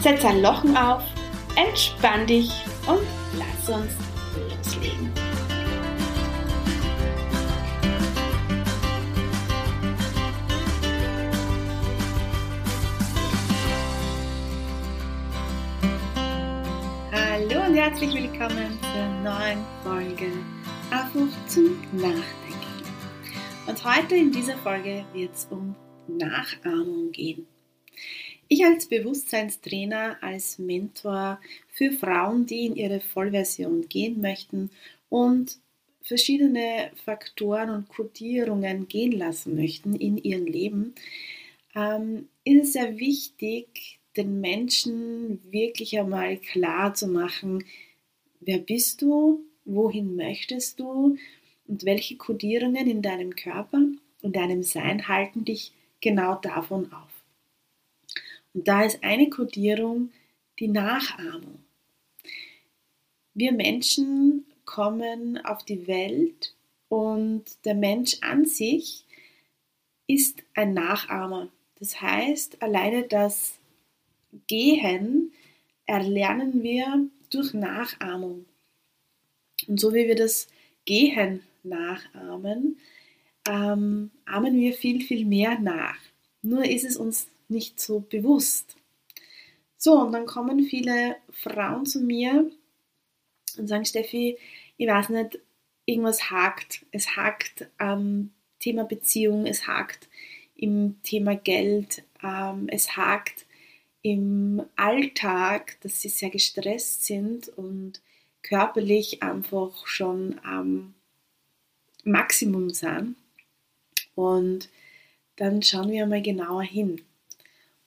Setz ein Lochen auf, entspann dich und lass uns loslegen. Hallo und herzlich willkommen zur neuen Folge Einfach zum Nachdenken. Und heute in dieser Folge wird es um Nachahmung gehen. Ich als Bewusstseinstrainer, als Mentor für Frauen, die in ihre Vollversion gehen möchten und verschiedene Faktoren und Kodierungen gehen lassen möchten in ihrem Leben, ähm, ist es sehr wichtig, den Menschen wirklich einmal klar zu machen, wer bist du, wohin möchtest du und welche Kodierungen in deinem Körper und deinem Sein halten dich genau davon auf. Und da ist eine Kodierung die Nachahmung. Wir Menschen kommen auf die Welt und der Mensch an sich ist ein Nachahmer. Das heißt, alleine das Gehen erlernen wir durch Nachahmung. Und so wie wir das Gehen nachahmen, ähm, ahmen wir viel, viel mehr nach. Nur ist es uns nicht so bewusst. So, und dann kommen viele Frauen zu mir und sagen, Steffi, ich weiß nicht, irgendwas hakt. Es hakt am Thema Beziehung, es hakt im Thema Geld, ähm, es hakt im Alltag, dass sie sehr gestresst sind und körperlich einfach schon am Maximum sind. Und dann schauen wir mal genauer hin.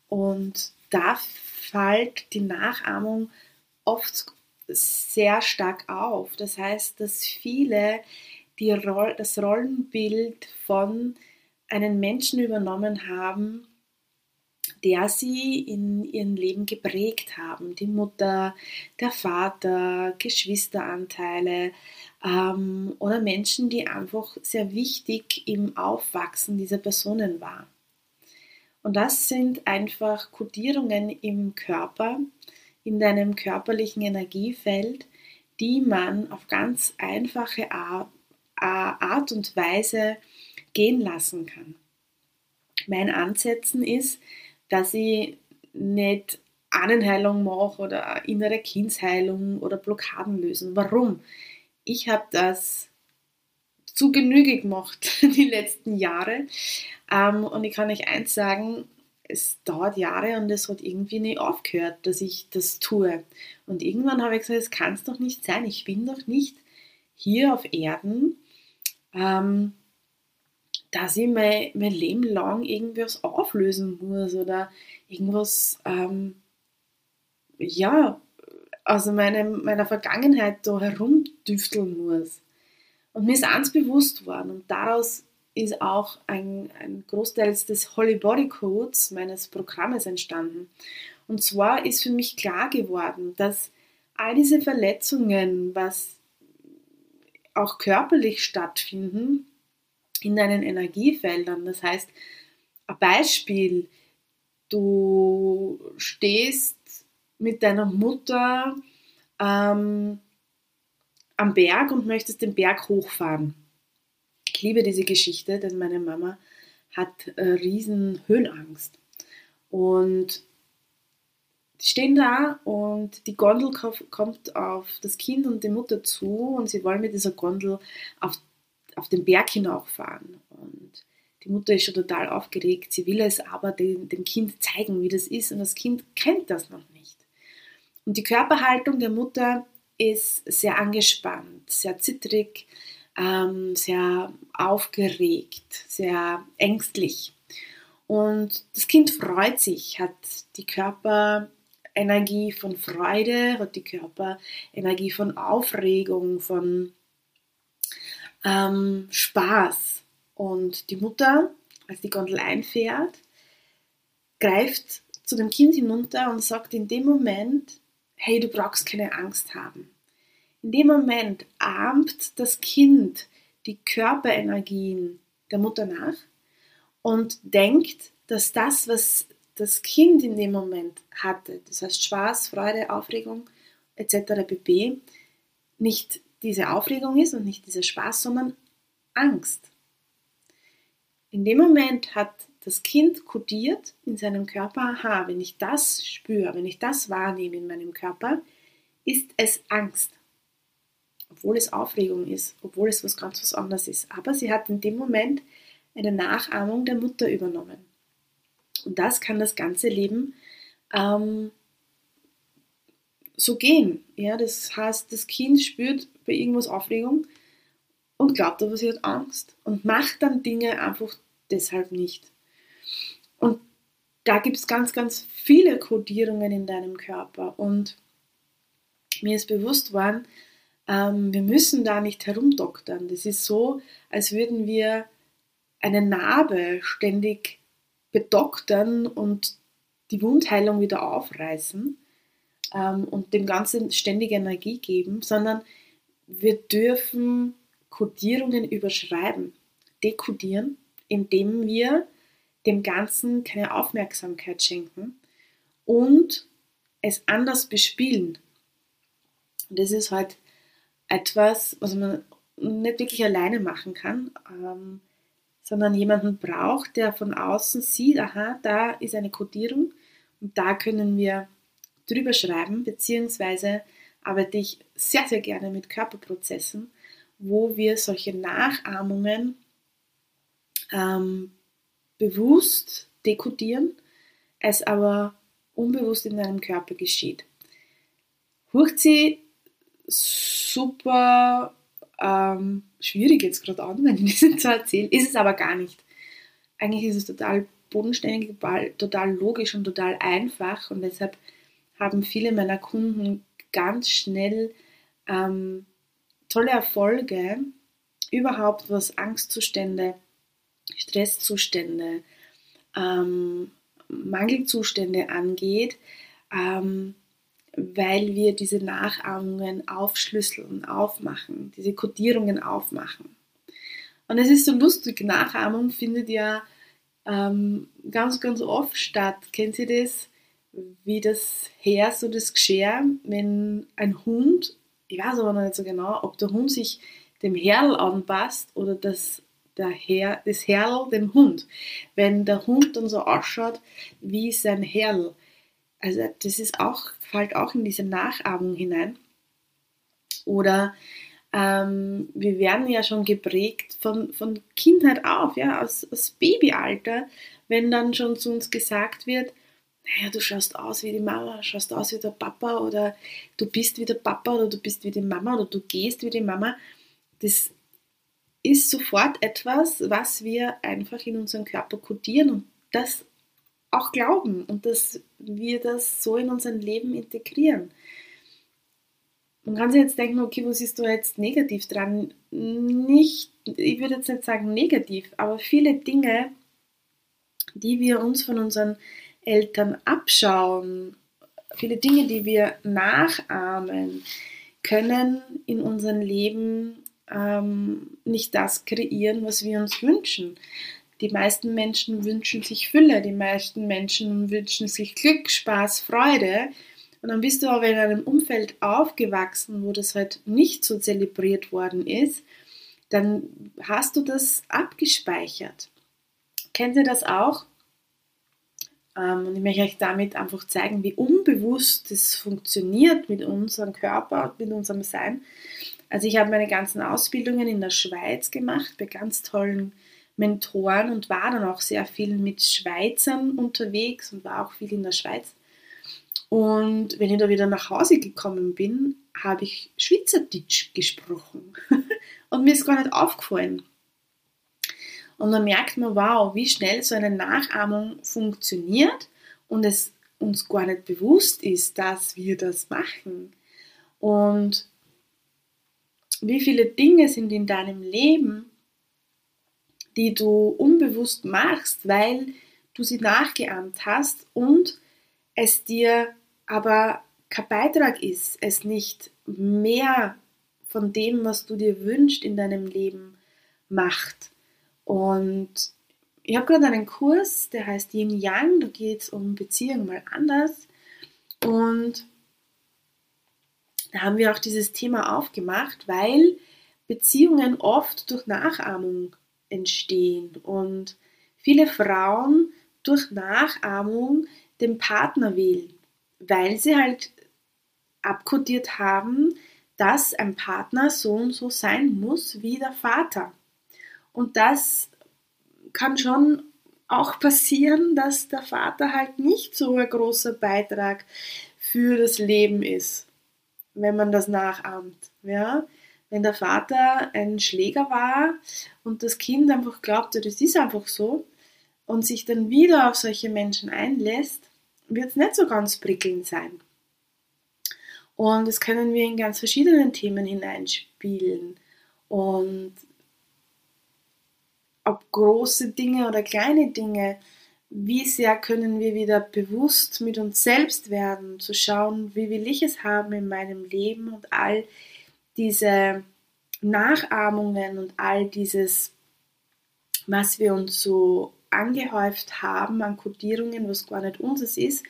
Und da fällt die Nachahmung oft sehr stark auf. Das heißt, dass viele die Roll das Rollenbild von einem Menschen übernommen haben, der sie in ihrem Leben geprägt haben. Die Mutter, der Vater, Geschwisteranteile ähm, oder Menschen, die einfach sehr wichtig im Aufwachsen dieser Personen waren. Und das sind einfach Kodierungen im Körper, in deinem körperlichen Energiefeld, die man auf ganz einfache Art und Weise gehen lassen kann. Mein Ansetzen ist, dass ich nicht Ahnenheilung mache oder innere Kindsheilung oder Blockaden lösen. Warum? Ich habe das zu Genüge gemacht die letzten Jahre. Ähm, und ich kann euch eins sagen, es dauert Jahre und es hat irgendwie nicht aufgehört, dass ich das tue. Und irgendwann habe ich gesagt, es kann es doch nicht sein. Ich bin doch nicht hier auf Erden, ähm, dass ich mein, mein Leben lang irgendwas auflösen muss oder irgendwas, ähm, ja, also meine, meiner Vergangenheit da herumdüfteln muss. Und mir ist eins bewusst worden und daraus ist auch ein, ein Großteil des Holy Body Codes meines Programmes entstanden. Und zwar ist für mich klar geworden, dass all diese Verletzungen, was auch körperlich stattfinden, in deinen Energiefeldern. Das heißt, ein Beispiel, du stehst mit deiner Mutter ähm, am Berg und möchtest den Berg hochfahren. Ich liebe diese Geschichte, denn meine Mama hat äh, riesen Höhenangst. Und die stehen da und die Gondel kommt auf das Kind und die Mutter zu und sie wollen mit dieser Gondel auf, auf den Berg hinauffahren. Und die Mutter ist schon total aufgeregt. Sie will es aber dem, dem Kind zeigen, wie das ist und das Kind kennt das noch nicht. Und die Körperhaltung der Mutter ist sehr angespannt, sehr zittrig, ähm, sehr aufgeregt, sehr ängstlich. Und das Kind freut sich, hat die Körperenergie von Freude, hat die Körperenergie von Aufregung, von ähm, Spaß. Und die Mutter, als die Gondel einfährt, greift zu dem Kind hinunter und sagt in dem Moment, hey, du brauchst keine Angst haben. In dem Moment ahmt das Kind die Körperenergien der Mutter nach und denkt, dass das, was das Kind in dem Moment hatte, das heißt Spaß, Freude, Aufregung etc. pp., nicht diese Aufregung ist und nicht dieser Spaß, sondern Angst. In dem Moment hat das Kind kodiert in seinem Körper, aha, wenn ich das spüre, wenn ich das wahrnehme in meinem Körper, ist es Angst obwohl es Aufregung ist, obwohl es was ganz was anderes ist. Aber sie hat in dem Moment eine Nachahmung der Mutter übernommen. Und das kann das ganze Leben ähm, so gehen. Ja, das heißt, das Kind spürt bei irgendwas Aufregung und glaubt aber, sie hat Angst und macht dann Dinge einfach deshalb nicht. Und da gibt es ganz, ganz viele Kodierungen in deinem Körper. Und mir ist bewusst worden, ähm, wir müssen da nicht herumdoktern. Das ist so, als würden wir eine Narbe ständig bedoktern und die Wundheilung wieder aufreißen ähm, und dem Ganzen ständige Energie geben, sondern wir dürfen Kodierungen überschreiben, dekodieren, indem wir dem Ganzen keine Aufmerksamkeit schenken und es anders bespielen. Und das ist halt etwas, was man nicht wirklich alleine machen kann, ähm, sondern jemanden braucht, der von außen sieht, aha, da ist eine Codierung und da können wir drüber schreiben, beziehungsweise arbeite ich sehr, sehr gerne mit Körperprozessen, wo wir solche Nachahmungen ähm, bewusst dekodieren, es aber unbewusst in deinem Körper geschieht. Sie super ähm, schwierig jetzt gerade an, wenn ich das so erzähle. Ist es aber gar nicht. Eigentlich ist es total bodenständig, total logisch und total einfach und deshalb haben viele meiner Kunden ganz schnell ähm, tolle Erfolge, überhaupt was Angstzustände, Stresszustände, ähm, Mangelzustände angeht. Ähm, weil wir diese Nachahmungen aufschlüsseln, aufmachen, diese Kodierungen aufmachen. Und es ist so lustig, Nachahmung findet ja ähm, ganz, ganz oft statt. Kennt ihr das? Wie das Herr, so das Geschirr, wenn ein Hund, ich weiß aber noch nicht so genau, ob der Hund sich dem Herrl anpasst oder das, der Herr, das Herrl dem Hund. Wenn der Hund dann so ausschaut wie sein Herrl. Also das ist auch fällt auch in diese Nachahmung hinein. Oder ähm, wir werden ja schon geprägt von, von Kindheit auf, ja, aus, aus Babyalter, wenn dann schon zu uns gesagt wird, naja, du schaust aus wie die Mama, schaust aus wie der Papa oder du bist wie der Papa oder du bist wie die Mama oder du gehst wie die Mama. Das ist sofort etwas, was wir einfach in unseren Körper kodieren und das auch glauben und dass wir das so in unser Leben integrieren. Man kann sich jetzt denken, okay, was ist da jetzt negativ dran? Nicht, ich würde jetzt nicht sagen negativ, aber viele Dinge, die wir uns von unseren Eltern abschauen viele Dinge, die wir nachahmen, können in unserem Leben ähm, nicht das kreieren, was wir uns wünschen. Die meisten Menschen wünschen sich Fülle, die meisten Menschen wünschen sich Glück, Spaß, Freude. Und dann bist du aber in einem Umfeld aufgewachsen, wo das halt nicht so zelebriert worden ist, dann hast du das abgespeichert. Kennt ihr das auch? Ähm, und ich möchte euch damit einfach zeigen, wie unbewusst das funktioniert mit unserem Körper und mit unserem Sein. Also ich habe meine ganzen Ausbildungen in der Schweiz gemacht, bei ganz tollen Mentoren und war dann auch sehr viel mit Schweizern unterwegs und war auch viel in der Schweiz. Und wenn ich da wieder nach Hause gekommen bin, habe ich Schweizerdeutsch gesprochen. und mir ist gar nicht aufgefallen. Und dann merkt man, wow, wie schnell so eine Nachahmung funktioniert und es uns gar nicht bewusst ist, dass wir das machen. Und wie viele Dinge sind in deinem Leben, die du unbewusst machst, weil du sie nachgeahmt hast und es dir aber kein Beitrag ist, es nicht mehr von dem, was du dir wünschst in deinem Leben macht. Und ich habe gerade einen Kurs, der heißt Yin Yang, da geht es um Beziehungen mal anders. Und da haben wir auch dieses Thema aufgemacht, weil Beziehungen oft durch Nachahmung entstehen und viele Frauen durch Nachahmung den Partner wählen, weil sie halt abkodiert haben, dass ein Partner so und so sein muss wie der Vater. Und das kann schon auch passieren, dass der Vater halt nicht so ein großer Beitrag für das Leben ist, wenn man das nachahmt. Ja? Wenn der Vater ein Schläger war und das Kind einfach glaubt, das ist einfach so und sich dann wieder auf solche Menschen einlässt, wird es nicht so ganz prickelnd sein. Und das können wir in ganz verschiedenen Themen hineinspielen. Und ob große Dinge oder kleine Dinge, wie sehr können wir wieder bewusst mit uns selbst werden, zu schauen, wie will ich es haben in meinem Leben und all diese Nachahmungen und all dieses, was wir uns so angehäuft haben an Kodierungen, was gar nicht unseres ist.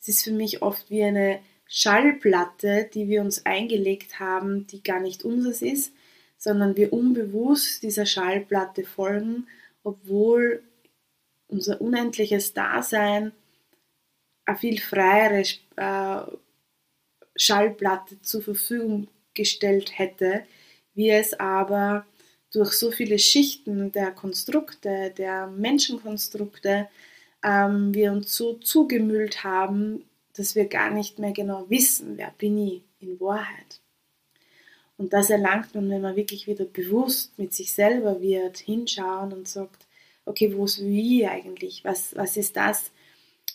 Es ist für mich oft wie eine Schallplatte, die wir uns eingelegt haben, die gar nicht unseres ist sondern wir unbewusst dieser Schallplatte folgen, obwohl unser unendliches Dasein eine viel freiere äh, Schallplatte zur Verfügung gestellt hätte, wie es aber durch so viele Schichten der Konstrukte, der Menschenkonstrukte, ähm, wir uns so zugemüllt haben, dass wir gar nicht mehr genau wissen, wer bin ich in Wahrheit. Und das erlangt man, wenn man wirklich wieder bewusst mit sich selber wird, hinschauen und sagt, okay, wo ist wie eigentlich? Was, was ist das,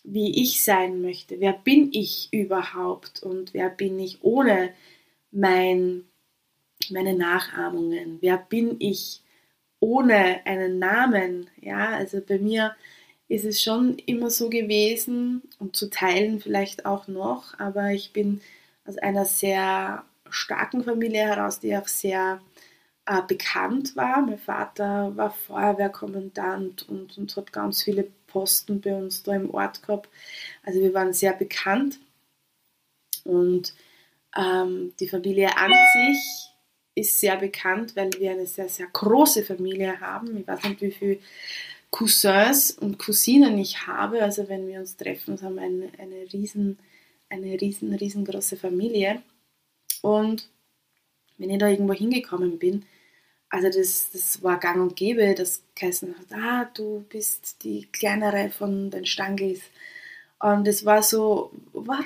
wie ich sein möchte? Wer bin ich überhaupt? Und wer bin ich ohne mein, meine Nachahmungen? Wer bin ich ohne einen Namen? Ja, also bei mir ist es schon immer so gewesen und zu teilen vielleicht auch noch, aber ich bin aus einer sehr starken Familie heraus, die auch sehr äh, bekannt war. Mein Vater war Feuerwehrkommandant und, und hat ganz viele Posten bei uns da im Ort gehabt. Also wir waren sehr bekannt. Und ähm, die Familie an sich ist sehr bekannt, weil wir eine sehr, sehr große Familie haben. Ich weiß nicht, wie viele Cousins und Cousinen ich habe. Also wenn wir uns treffen, haben wir eine, eine riesen, eine riesen, riesengroße Familie. Und wenn ich da irgendwo hingekommen bin, also das, das war gang und gäbe, das geheißen hat, ah, du bist die kleinere von den Stanglis. Und es war so, warum,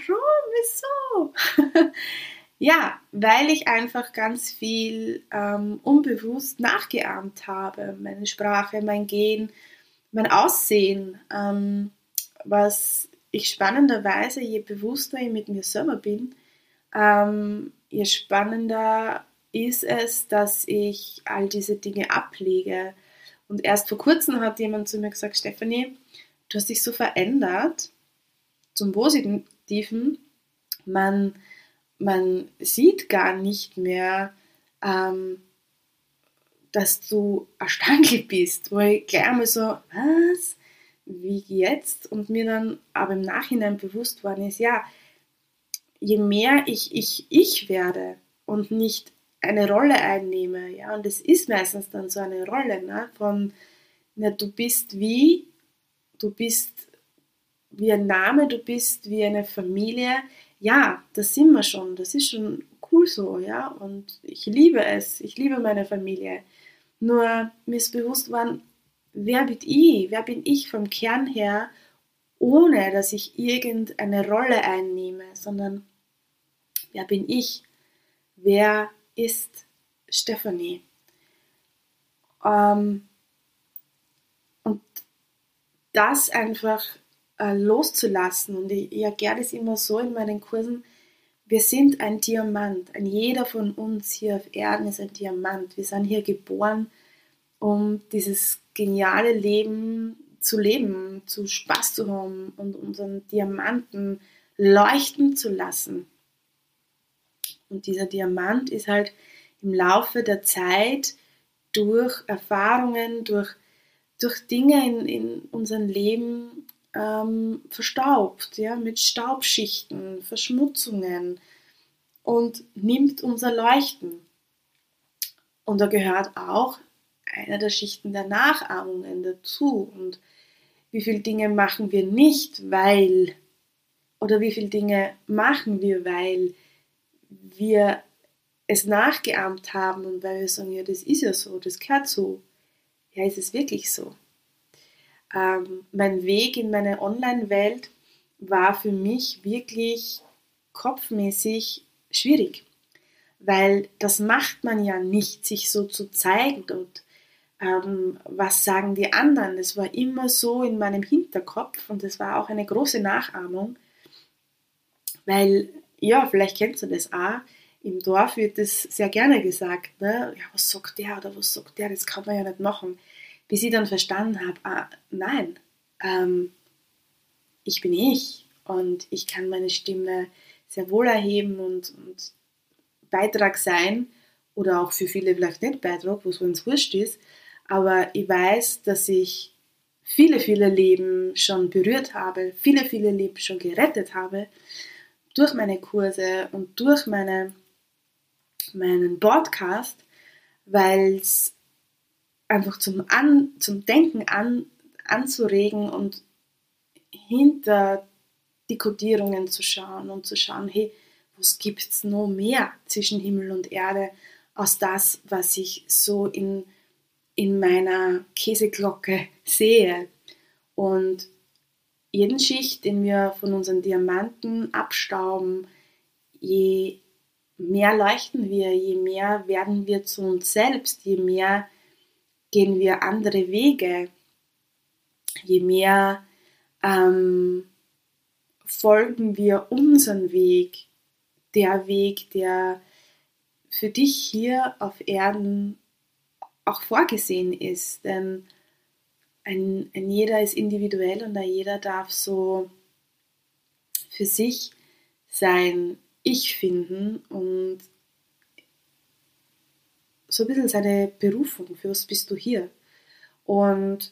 wieso? ja, weil ich einfach ganz viel ähm, unbewusst nachgeahmt habe. Meine Sprache, mein Gehen, mein Aussehen. Ähm, was ich spannenderweise, je bewusster ich mit mir selber bin, ähm, je spannender ist es, dass ich all diese Dinge ablege. Und erst vor kurzem hat jemand zu mir gesagt, Stefanie, du hast dich so verändert zum Positiven, Man, man sieht gar nicht mehr, ähm, dass du erstaunlich bist, wo ich gleich einmal so, was? Wie jetzt? Und mir dann aber im Nachhinein bewusst worden ist, ja, je mehr ich ich, ich werde und nicht eine Rolle einnehme, ja, und es ist meistens dann so eine Rolle, ne, von, na, du bist wie, du bist wie ein Name, du bist wie eine Familie, ja, das sind wir schon, das ist schon cool so, ja, und ich liebe es, ich liebe meine Familie. Nur mir ist bewusst worden, wer bin ich, wer bin ich vom Kern her, ohne dass ich irgendeine Rolle einnehme, sondern wer bin ich, wer ist Stephanie. Ähm, und das einfach äh, loszulassen, und ich, ich erkläre das immer so in meinen Kursen, wir sind ein Diamant. Ein jeder von uns hier auf Erden ist ein Diamant. Wir sind hier geboren, um dieses geniale Leben zu leben, zu Spaß zu haben und unseren Diamanten leuchten zu lassen. Und dieser Diamant ist halt im Laufe der Zeit durch Erfahrungen, durch, durch Dinge in, in unserem Leben ähm, verstaubt, ja, mit Staubschichten, Verschmutzungen und nimmt unser Leuchten. Und da gehört auch eine der Schichten der Nachahmungen dazu. Und wie viele Dinge machen wir nicht, weil, oder wie viele Dinge machen wir, weil wir es nachgeahmt haben und weil wir sagen, ja, das ist ja so, das gehört so. Ja, ist es wirklich so? Ähm, mein Weg in meine Online-Welt war für mich wirklich kopfmäßig schwierig, weil das macht man ja nicht, sich so zu zeigen und ähm, was sagen die anderen. Das war immer so in meinem Hinterkopf und das war auch eine große Nachahmung, weil, ja, vielleicht kennst du das auch, im Dorf wird das sehr gerne gesagt, ne? ja, was sagt der oder was sagt der, das kann man ja nicht machen. Bis ich dann verstanden habe, ah, nein, ähm, ich bin ich. Und ich kann meine Stimme sehr wohl erheben und, und Beitrag sein. Oder auch für viele vielleicht nicht Beitrag, wo es uns wurscht ist, aber ich weiß, dass ich viele, viele Leben schon berührt habe, viele, viele Leben schon gerettet habe durch meine Kurse und durch meine meinen Podcast, weil es einfach zum, An, zum Denken an, anzuregen und hinter die Kodierungen zu schauen und zu schauen, hey, was gibt es noch mehr zwischen Himmel und Erde aus das, was ich so in, in meiner Käseglocke sehe. Und jeden Schicht, den wir von unseren Diamanten abstauben, je mehr leuchten wir, je mehr werden wir zu uns selbst, je mehr gehen wir andere Wege, je mehr ähm, folgen wir unseren Weg, der Weg, der für dich hier auf Erden auch vorgesehen ist. Denn ein, ein jeder ist individuell und ein jeder darf so für sich sein ich finden und so ein bisschen seine Berufung, für was bist du hier? Und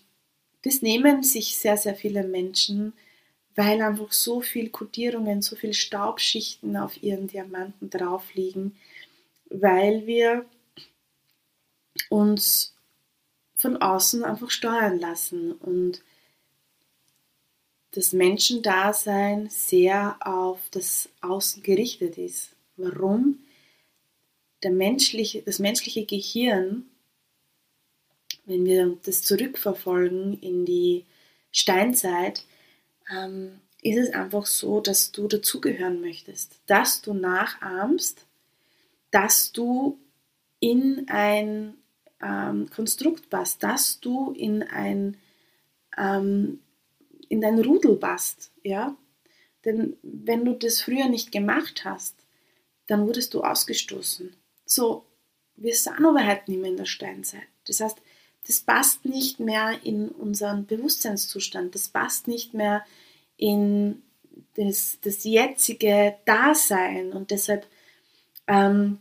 das nehmen sich sehr, sehr viele Menschen, weil einfach so viel Kodierungen, so viel Staubschichten auf ihren Diamanten drauf liegen, weil wir uns von außen einfach steuern lassen und das Menschendasein sehr auf das Außen gerichtet ist. Warum? Der menschliche, das menschliche Gehirn, wenn wir das zurückverfolgen in die Steinzeit, ähm, ist es einfach so, dass du dazugehören möchtest, dass du nachahmst, dass du in ein ähm, Konstrukt passt, dass du in ein ähm, in dein Rudel passt, ja. Denn wenn du das früher nicht gemacht hast, dann wurdest du ausgestoßen. So, wir sind aber heute nicht mehr in der Steinzeit. Das heißt, das passt nicht mehr in unseren Bewusstseinszustand, das passt nicht mehr in das, das jetzige Dasein und deshalb ähm,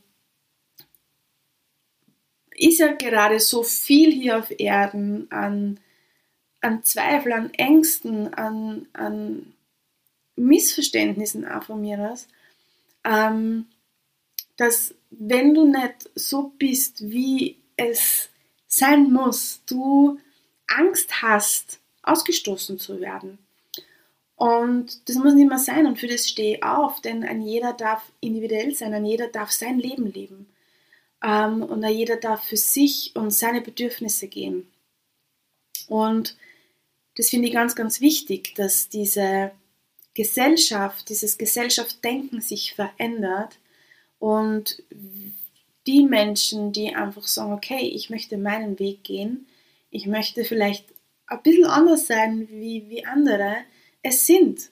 ist ja gerade so viel hier auf Erden an, an Zweifel, an Ängsten, an, an Missverständnissen auch von mir aus, ähm, dass wenn du nicht so bist, wie es sein muss, du Angst hast, ausgestoßen zu werden. Und das muss nicht mehr sein und für das stehe ich auf, denn ein jeder darf individuell sein, ein jeder darf sein Leben leben ähm, und jeder darf für sich und seine Bedürfnisse gehen. Und das finde ich ganz, ganz wichtig, dass diese Gesellschaft, dieses Gesellschaftsdenken sich verändert und die Menschen, die einfach sagen, okay, ich möchte meinen Weg gehen, ich möchte vielleicht ein bisschen anders sein wie, wie andere, es sind.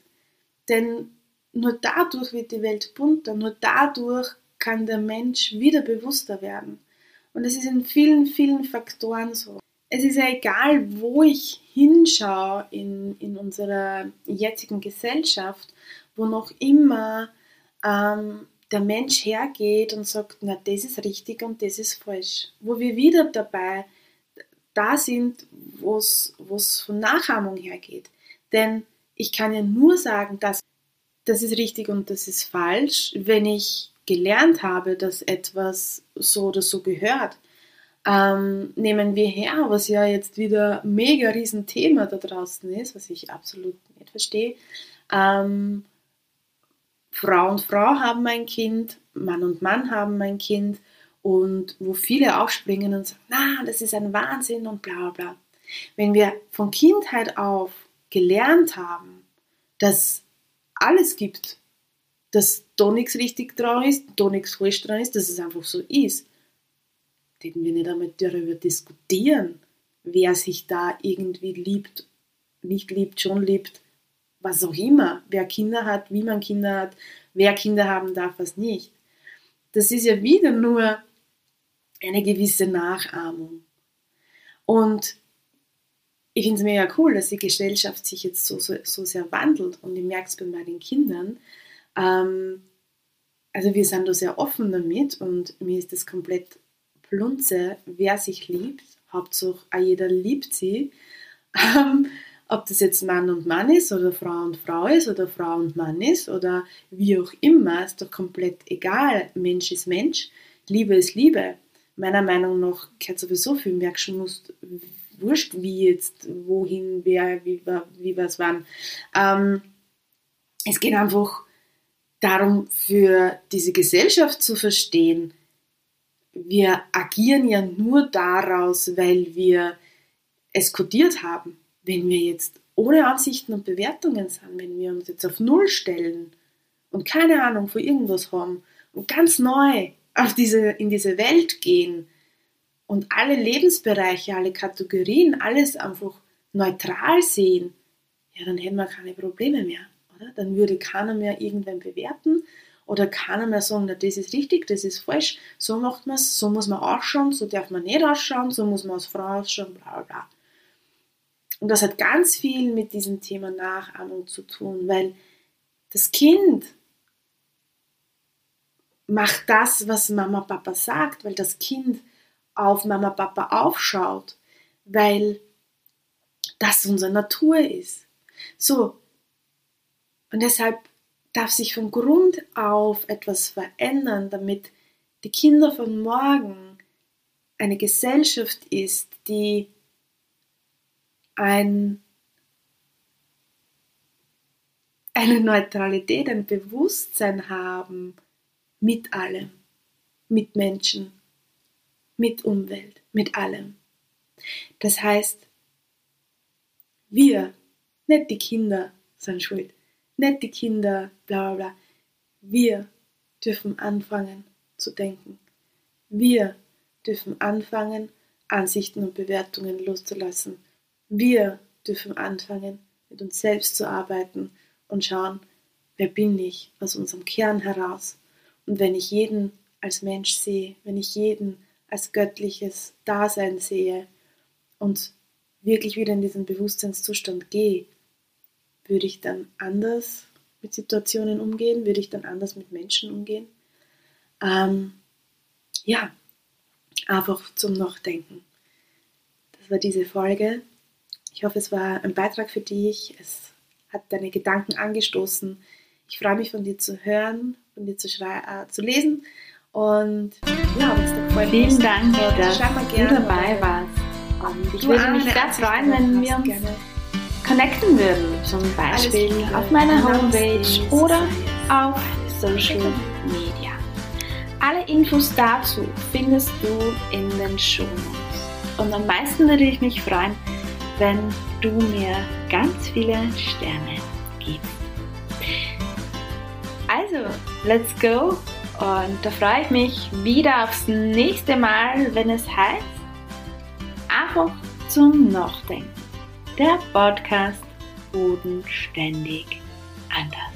Denn nur dadurch wird die Welt bunter, nur dadurch kann der Mensch wieder bewusster werden. Und es ist in vielen, vielen Faktoren so. Es ist ja egal, wo ich hinschaue in, in unserer jetzigen Gesellschaft, wo noch immer ähm, der Mensch hergeht und sagt, na, das ist richtig und das ist falsch. Wo wir wieder dabei da sind, wo es von Nachahmung hergeht. Denn ich kann ja nur sagen, dass das ist richtig und das ist falsch, wenn ich gelernt habe, dass etwas so oder so gehört. Ähm, nehmen wir her, was ja jetzt wieder mega riesen Thema da draußen ist, was ich absolut nicht verstehe. Ähm, Frau und Frau haben ein Kind, Mann und Mann haben ein Kind und wo viele aufspringen und sagen, na, das ist ein Wahnsinn und bla bla. Wenn wir von Kindheit auf gelernt haben, dass alles gibt, dass da nichts richtig dran ist, da nichts falsch dran ist, dass es einfach so ist, hätten wir nicht einmal darüber diskutieren, wer sich da irgendwie liebt, nicht liebt, schon liebt, was auch immer, wer Kinder hat, wie man Kinder hat, wer Kinder haben darf, was nicht. Das ist ja wieder nur eine gewisse Nachahmung. Und ich finde es mega cool, dass die Gesellschaft sich jetzt so, so, so sehr wandelt und ich merke es bei meinen Kindern. Ähm, also wir sind da sehr offen damit und mir ist das komplett plunze, wer sich liebt. Hauptsache, jeder liebt sie. Ähm, ob das jetzt Mann und Mann ist oder Frau und Frau ist oder Frau und Mann ist oder wie auch immer, ist doch komplett egal. Mensch ist Mensch, Liebe ist Liebe. Meiner Meinung nach gehört sowieso viel Merkschmust, wurscht wie jetzt, wohin, wer, wie, wie was wann. Ähm, es geht einfach darum, für diese Gesellschaft zu verstehen, wir agieren ja nur daraus, weil wir es kodiert haben wenn wir jetzt ohne Ansichten und Bewertungen sind, wenn wir uns jetzt auf Null stellen und keine Ahnung von irgendwas haben und ganz neu auf diese, in diese Welt gehen und alle Lebensbereiche, alle Kategorien, alles einfach neutral sehen, ja, dann hätten wir keine Probleme mehr? Dann würde keiner mehr irgendwen bewerten oder keiner mehr sagen, na, das ist richtig, das ist falsch, so macht man es, so muss man ausschauen, so darf man nicht ausschauen, so muss man als Frau ausschauen, bla bla bla. Und das hat ganz viel mit diesem Thema Nachahmung zu tun, weil das Kind macht das, was Mama Papa sagt, weil das Kind auf Mama Papa aufschaut, weil das unsere Natur ist. So. Und deshalb darf sich von Grund auf etwas verändern, damit die Kinder von morgen eine Gesellschaft ist, die ein, eine Neutralität, ein Bewusstsein haben mit allem, mit Menschen, mit Umwelt, mit allem. Das heißt, wir, nicht die Kinder sind schuld, die Kinder, bla bla bla, wir dürfen anfangen zu denken. Wir dürfen anfangen, Ansichten und Bewertungen loszulassen wir dürfen anfangen, mit uns selbst zu arbeiten und schauen, wer bin ich aus unserem Kern heraus. Und wenn ich jeden als Mensch sehe, wenn ich jeden als göttliches Dasein sehe und wirklich wieder in diesen Bewusstseinszustand gehe, würde ich dann anders mit Situationen umgehen? Würde ich dann anders mit Menschen umgehen? Ähm, ja, einfach zum Nachdenken. Das war diese Folge. Ich hoffe, es war ein Beitrag für dich. Es hat deine Gedanken angestoßen. Ich freue mich von dir zu hören, von dir zu, äh, zu lesen. Und ja, wenn es dir gefällt, Vielen Dank, dass du dabei warst. Und ich würde mich sehr freuen, wenn wir uns. Connecten würden. Zum Beispiel auf meiner Homepage oder auf Social Media. Alle Infos dazu findest du in den Show Notes. Und am meisten würde ich mich freuen, wenn du mir ganz viele Sterne gibst. Also, let's go! Und da freue ich mich wieder aufs nächste Mal, wenn es heißt, einfach zum Nachdenken. Der Podcast bodenständig anders.